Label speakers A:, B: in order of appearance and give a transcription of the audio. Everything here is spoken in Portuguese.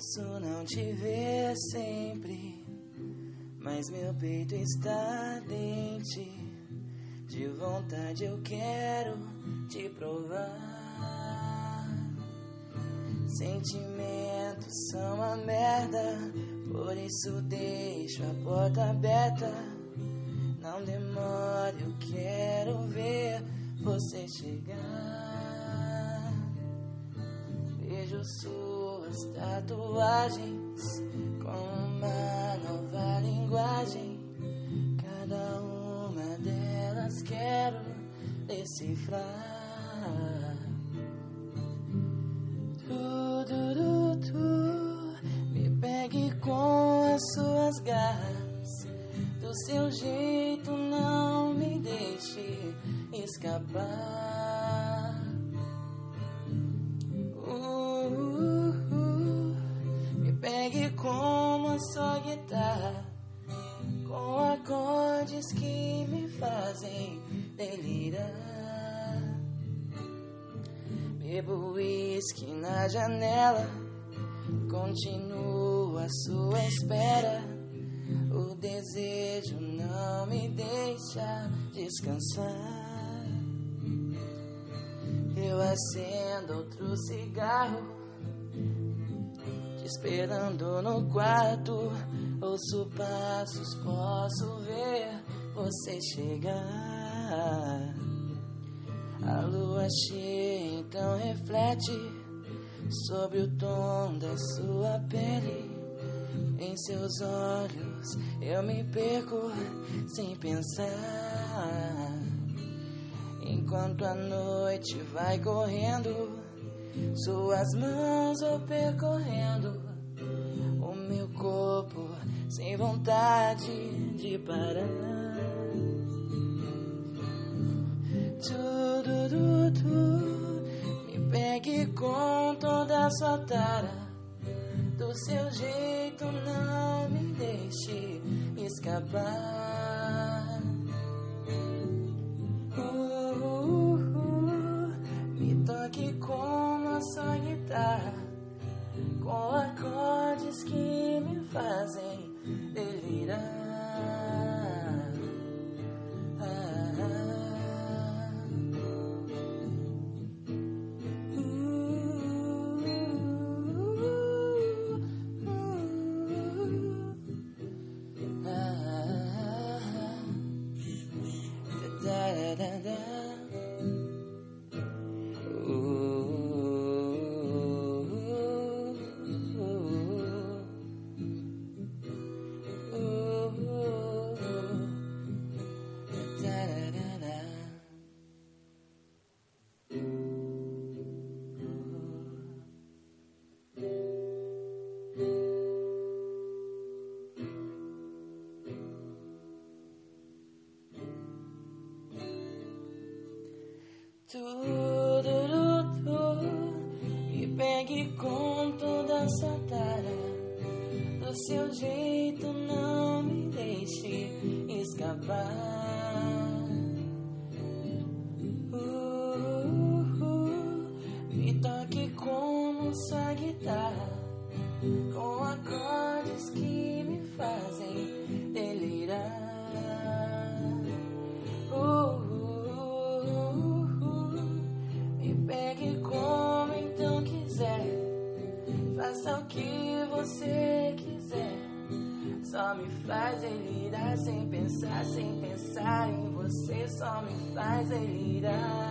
A: Posso não te ver sempre, mas meu peito está ardente. De vontade eu quero te provar. Sentimentos são uma merda, por isso deixo a porta aberta. Não demore, eu quero ver você chegar. Vejo suas tatuagens com uma nova linguagem. Cada uma delas quero decifrar. Tu, tu, tu, tu, me pegue com as suas garras. Do seu jeito não me deixe escapar. Uh, sua guitarra, com acordes que me fazem delirar. Bebo uísque na janela, continuo à sua espera. O desejo não me deixa descansar. Eu acendo outro cigarro, te esperando no quarto. Ouço passos, posso ver você chegar. A lua cheia então reflete sobre o tom da sua pele. Em seus olhos eu me perco sem pensar. Enquanto a noite vai correndo, suas mãos vão percorrendo o meu corpo sem vontade de parar. Tudo, tudo, tudo, me pegue com toda a sua tara. Do seu jeito não me deixe escapar. Uh, uh, uh, me toque como a sua guitarra, com acordes que me fazem delirar. Tudo, me pegue com toda essa tara. Do seu jeito não me deixe escapar. Uh, uh, me toque como sua guitarra, com acordes que me fazem Só me faz delirar sem pensar, sem pensar em você. Só me faz delirar.